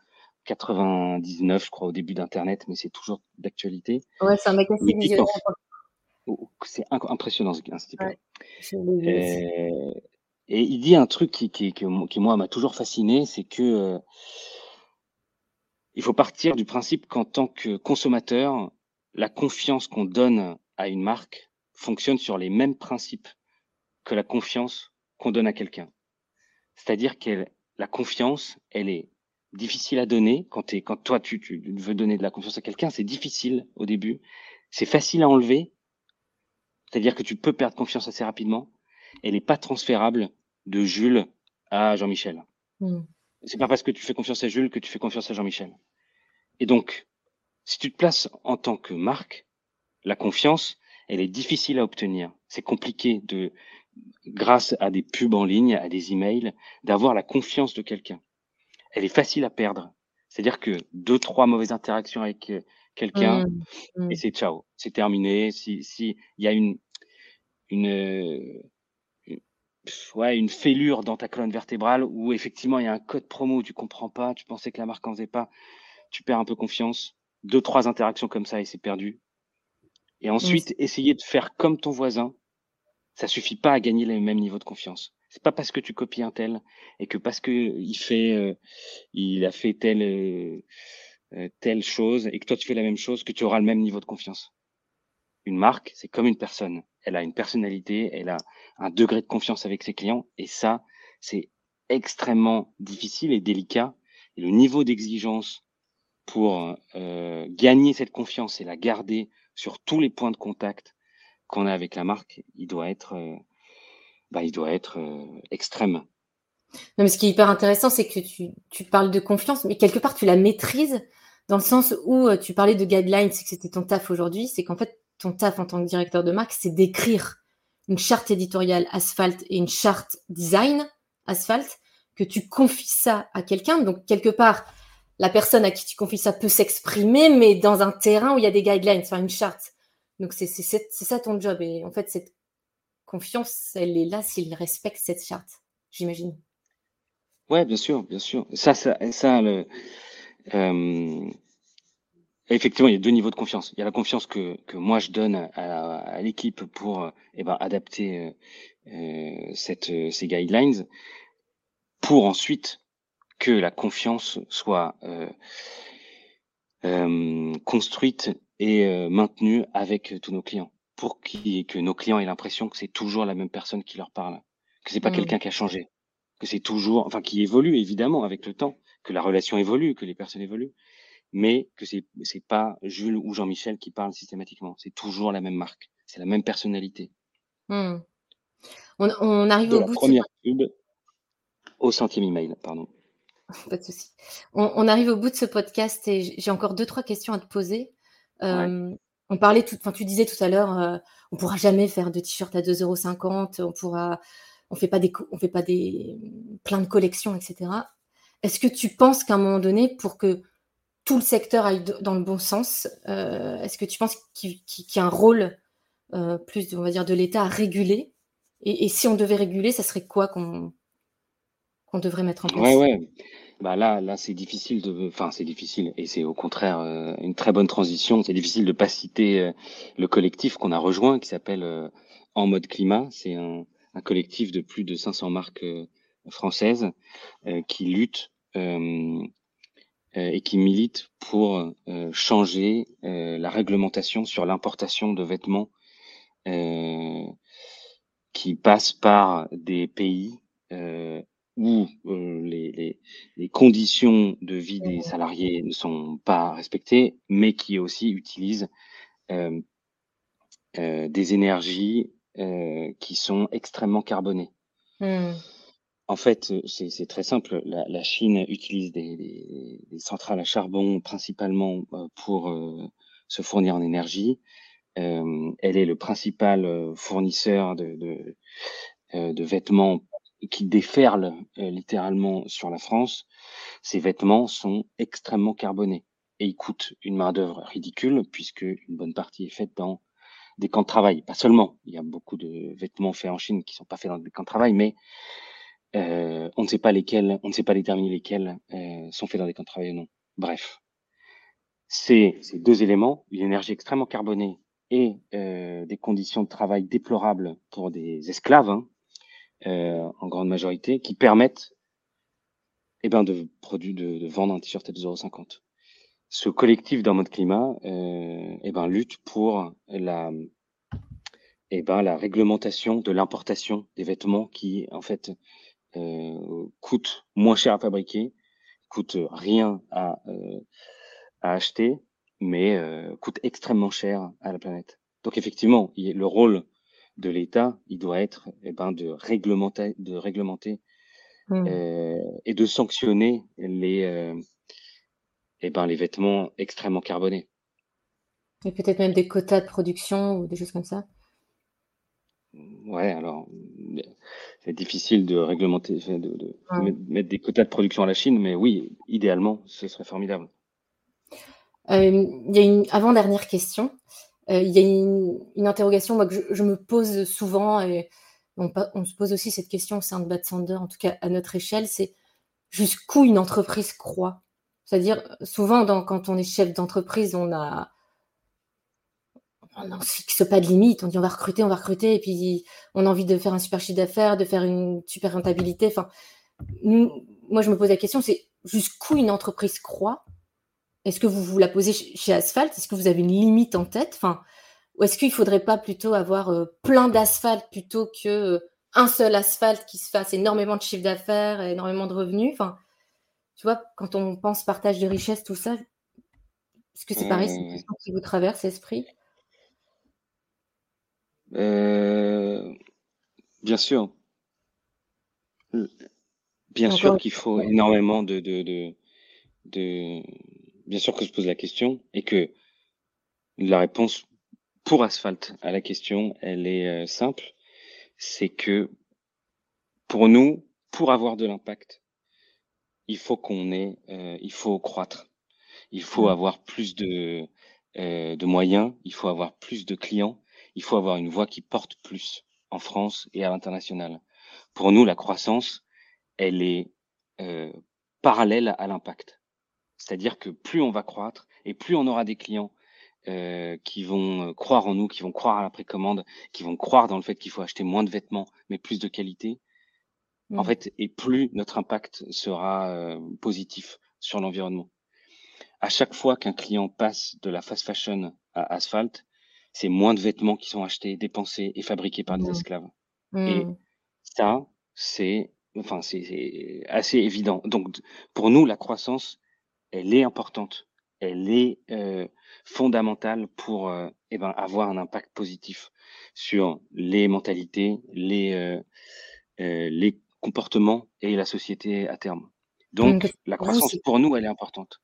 99, je crois, au début d'Internet, mais c'est toujours d'actualité. Ouais, c'est un mec assez visionnaire. Oh, c'est impressionnant ce, ce type. Ouais, euh, et il dit un truc qui, qui, qui, qui moi m'a toujours fasciné, c'est que euh, il faut partir du principe qu'en tant que consommateur, la confiance qu'on donne à une marque fonctionne sur les mêmes principes que la confiance qu'on donne à quelqu'un. C'est-à-dire que la confiance, elle est difficile à donner quand, es, quand toi tu, tu veux donner de la confiance à quelqu'un, c'est difficile au début, c'est facile à enlever, c'est-à-dire que tu peux perdre confiance assez rapidement. Elle n'est pas transférable de Jules à Jean-Michel. Mm. C'est pas parce que tu fais confiance à Jules que tu fais confiance à Jean-Michel. Et donc, si tu te places en tant que marque, la confiance, elle est difficile à obtenir. C'est compliqué de grâce à des pubs en ligne, à des emails, d'avoir la confiance de quelqu'un. Elle est facile à perdre. C'est-à-dire que deux, trois mauvaises interactions avec euh, quelqu'un mmh, mmh. et c'est ciao, c'est terminé. Si, si il y a une, une, ouais, une fêlure dans ta colonne vertébrale où effectivement il y a un code promo, tu comprends pas, tu pensais que la marque en faisait pas, tu perds un peu confiance. Deux, trois interactions comme ça et c'est perdu. Et ensuite, essayer de faire comme ton voisin, ça suffit pas à gagner le même niveau de confiance. C'est pas parce que tu copies un tel et que parce que il fait, euh, il a fait telle euh, euh, telle chose et que toi tu fais la même chose que tu auras le même niveau de confiance. Une marque, c'est comme une personne. Elle a une personnalité, elle a un degré de confiance avec ses clients et ça, c'est extrêmement difficile et délicat. Et le niveau d'exigence pour gagner cette confiance et la garder sur tous les points de contact qu'on a avec la marque, il doit être, euh, bah, il doit être euh, extrême. Non, mais ce qui est hyper intéressant, c'est que tu, tu, parles de confiance, mais quelque part, tu la maîtrises dans le sens où euh, tu parlais de guidelines, c'est que c'était ton taf aujourd'hui, c'est qu'en fait, ton taf en tant que directeur de marque, c'est d'écrire une charte éditoriale asphalte et une charte design asphalte, que tu confies ça à quelqu'un. Donc, quelque part, la personne à qui tu confies ça peut s'exprimer, mais dans un terrain où il y a des guidelines, enfin une charte. Donc c'est ça ton job. Et en fait, cette confiance, elle est là s'il respecte cette charte, j'imagine. Ouais, bien sûr, bien sûr. Ça, ça, ça le, euh, effectivement, il y a deux niveaux de confiance. Il y a la confiance que, que moi je donne à, à l'équipe pour eh ben, adapter euh, cette, ces guidelines, pour ensuite que la confiance soit euh, euh, construite et euh, maintenu avec tous nos clients pour que nos clients aient l'impression que c'est toujours la même personne qui leur parle, que c'est pas mmh. quelqu'un qui a changé, que c'est toujours, enfin, qui évolue évidemment avec le temps, que la relation évolue, que les personnes évoluent, mais que c'est c'est pas Jules ou Jean-Michel qui parlent systématiquement, c'est toujours la même marque, c'est la même personnalité. Mmh. On, on, arrive au la bout première de... pub au centième email, pardon. *laughs* Pas de souci. On, on, arrive au bout de ce podcast et j'ai encore deux trois questions à te poser. Euh, on parlait tout, enfin, tu disais tout à l'heure, euh, on pourra jamais faire de t-shirts à 2,50€, on pourra, on fait pas des, on fait pas des, plein de collections, etc. Est-ce que tu penses qu'à un moment donné, pour que tout le secteur aille dans le bon sens, euh, est-ce que tu penses qu'il y a un rôle plus, on va dire, de l'État à réguler? Et, et, si on devait réguler, ça serait quoi qu'on qu'on devrait mettre en place Ouais, ouais. Bah là, là, c'est difficile de, enfin, c'est difficile, et c'est au contraire euh, une très bonne transition. C'est difficile de pas citer euh, le collectif qu'on a rejoint, qui s'appelle euh, En mode climat. C'est un, un, collectif de plus de 500 marques françaises qui lutte et qui milite pour changer la réglementation sur l'importation de vêtements qui passent par des pays où les, les, conditions de vie des salariés ne sont pas respectées, mais qui aussi utilisent euh, euh, des énergies euh, qui sont extrêmement carbonées. Mmh. En fait, c'est très simple. La, la, Chine utilise des, des, des, centrales à charbon principalement pour se fournir en énergie. elle est le principal fournisseur de, de, de vêtements qui déferle euh, littéralement sur la France, ces vêtements sont extrêmement carbonés et ils coûtent une main-d'œuvre ridicule puisque une bonne partie est faite dans des camps de travail. Pas seulement, il y a beaucoup de vêtements faits en Chine qui sont pas faits dans des camps de travail, mais euh, on ne sait pas lesquels, on ne sait pas déterminer lesquels euh, sont faits dans des camps de travail ou non. Bref, ces deux éléments, une énergie extrêmement carbonée et euh, des conditions de travail déplorables pour des esclaves, hein, euh, en grande majorité, qui permettent eh ben, de, de, de vendre un t-shirt à 2,50€. Ce collectif dans mode climat euh, eh ben, lutte pour la, eh ben, la réglementation de l'importation des vêtements qui, en fait, euh, coûtent moins cher à fabriquer, coûtent rien à, euh, à acheter, mais euh, coûtent extrêmement cher à la planète. Donc effectivement, le rôle de l'État, il doit être eh ben, de réglementer, de réglementer mmh. euh, et de sanctionner les, euh, eh ben, les vêtements extrêmement carbonés. Et peut-être même des quotas de production ou des choses comme ça. Ouais, alors c'est difficile de réglementer, de, mettre des quotas de production à la Chine, mais oui, idéalement, ce serait formidable. Euh, il y a une avant-dernière question. Euh, il y a une, interrogation que je, me pose souvent, et on, se pose aussi cette question au sein de Bad Sander, en tout cas à notre échelle, c'est jusqu'où une entreprise croit? C'est-à-dire, souvent, quand on est chef d'entreprise, on a on ne fixe pas de limite, on dit on va recruter, on va recruter, et puis on a envie de faire un super chiffre d'affaires, de faire une super rentabilité. Enfin, moi, je me pose la question, c'est jusqu'où une entreprise croit? Est-ce que vous vous la posez chez Asphalt? Est-ce que vous avez une limite en tête? Enfin, Ou est-ce qu'il ne faudrait pas plutôt avoir euh, plein d'asphalte plutôt que euh, un seul asphalte qui se fasse énormément de chiffre d'affaires, énormément de revenus? Enfin, Tu vois, quand on pense partage de richesse, tout ça, est-ce que c'est pareil C'est une question qui vous traverse l'esprit? Euh, Bien sûr. Bien sûr qu'il faut énormément de, de, de bien sûr que je pose la question et que la réponse pour Asphalt à la question, elle est euh, simple. C'est que pour nous, pour avoir de l'impact, il faut qu'on ait, euh, il faut croître. Il faut mmh. avoir plus de, euh, de moyens, il faut avoir plus de clients, il faut avoir une voix qui porte plus en France et à l'international. Pour nous, la croissance, elle est parallèle à l'impact. C'est-à-dire que plus on va croître et plus on aura des clients euh, qui vont euh, croire en nous, qui vont croire à la précommande, qui vont croire dans le fait qu'il faut acheter moins de vêtements, mais plus de qualité. En mmh. fait, et plus notre impact sera euh, positif sur l'environnement. À chaque fois qu'un client passe de la fast fashion à asphalt, c'est moins de vêtements qui sont achetés, dépensés et fabriqués par des mmh. esclaves. Et mmh. ça, c'est, enfin, c'est assez évident. Donc, pour nous, la croissance, elle est importante, elle est euh, fondamentale pour euh, eh ben, avoir un impact positif sur les mentalités, les, euh, les comportements et la société à terme. Donc, la croissance pour nous, elle est importante.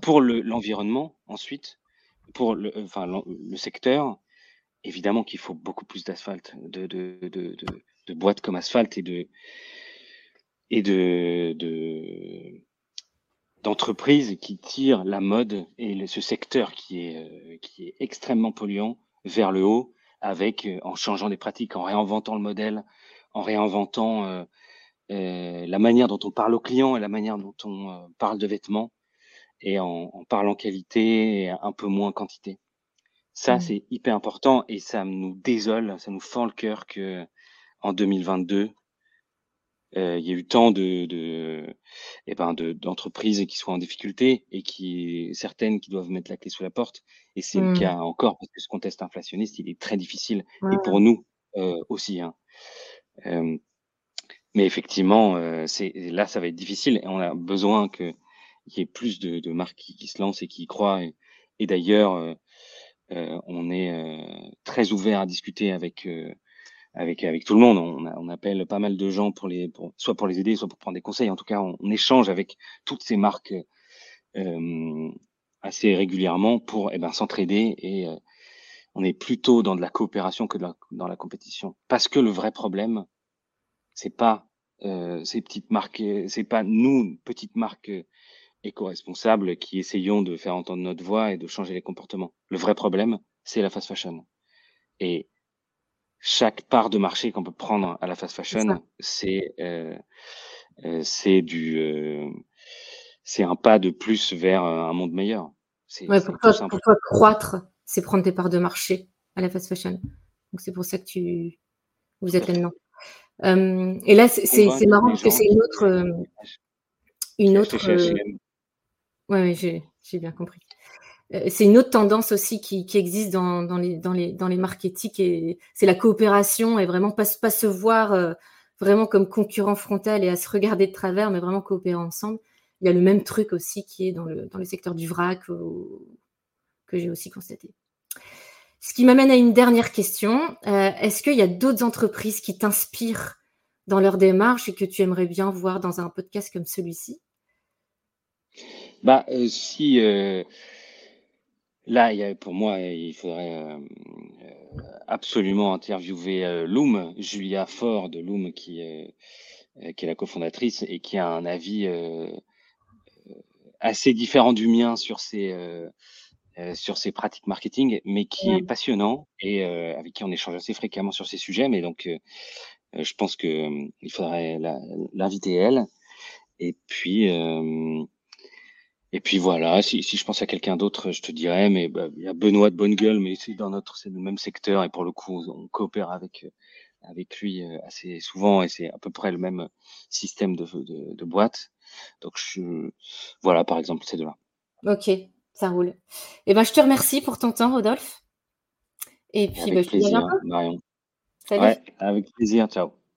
Pour l'environnement, ensuite, pour le, enfin, le, secteur, évidemment qu'il faut beaucoup plus d'asphalte, de, de, de, de, boîtes comme asphalte et de, et de, de, d'entreprises qui tirent la mode et ce secteur qui est, euh, qui est extrêmement polluant vers le haut avec euh, en changeant des pratiques, en réinventant le modèle, en réinventant euh, la manière dont on parle aux clients et la manière dont on parle de vêtements et en, parlant qualité et un peu moins quantité. Ça, mmh. c'est hyper important et ça nous désole, ça nous fend le cœur que en 2022, il y a eu tant de, de, eh ben d'entreprises qui sont en difficulté et qui certaines qui doivent mettre la clé sous la porte. Et c'est le Mmh. cas encore parce que ce contexte inflationniste, il est très difficile et pour nous aussi. Hein. mais effectivement, c'est là, ça va être difficile et on a besoin que qu'il y ait plus de, de marques qui, se lancent et qui y croient. Et, et d'ailleurs, on est très ouvert à discuter avec avec, avec tout le monde. On, on, appelle pas mal de gens pour les, pour, soit pour les aider, soit pour prendre des conseils. En tout cas, on, échange avec toutes ces marques euh, assez régulièrement pour eh ben, s'entraider et euh, on est plutôt dans de la coopération que dans la compétition. Parce que le vrai problème, c'est pas euh, ces petites marques, c'est pas nous, petites marques éco-responsables qui essayons de faire entendre notre voix et de changer les comportements. Le vrai problème, c'est la fast fashion. Et chaque part de marché qu'on peut prendre à la fast fashion, c'est euh, euh, c'est du euh, c'est un pas de plus vers un monde meilleur. Ouais, pour, toi, pour, toi, croître, c'est prendre des parts de marché à la fast fashion. Donc c'est pour ça que tu vous êtes là-dedans. Euh, et là, c'est marrant parce que c'est une autre une autre. Ouais, ouais j'ai bien compris. Euh, c'est une autre tendance aussi qui, existe dans, les, dans, marketing et c'est la coopération et vraiment pas, se voir euh, vraiment comme concurrent frontal et à se regarder de travers, mais vraiment coopérer ensemble. Il y a le même truc aussi qui est dans le, dans le secteur du vrac que j'ai aussi constaté. Ce qui m'amène à une dernière question. Euh, est-ce qu'il y a d'autres entreprises qui t'inspirent dans leur démarche et que tu aimerais bien voir dans un podcast comme celui-ci? Bah, si Là, il y a, pour moi, il faudrait euh, euh, absolument interviewer euh, Loom, Julia Ford de Loom, qui, qui est la cofondatrice et qui a un avis assez différent du mien sur ses, sur ses pratiques marketing, mais qui est passionnant et avec qui on échange assez fréquemment sur ces sujets. Mais donc, je pense que il faudrait l'inviter elle. Et puis, et puis voilà, si, si je pense à quelqu'un d'autre, je te dirais, mais bah, il y a Benoît de Bonne Gueule, mais c'est dans notre, c'est le même secteur et pour le coup, on coopère avec avec lui euh, assez souvent et c'est à peu près le même système de, de, de boîte. Donc je, voilà, par exemple, ces deux-là. Ok, ça roule. Et eh ben, je te remercie pour ton temps, Rodolphe. Et puis, avec bah, plaisir, Marion. Salut. Ouais, avec plaisir. Ciao.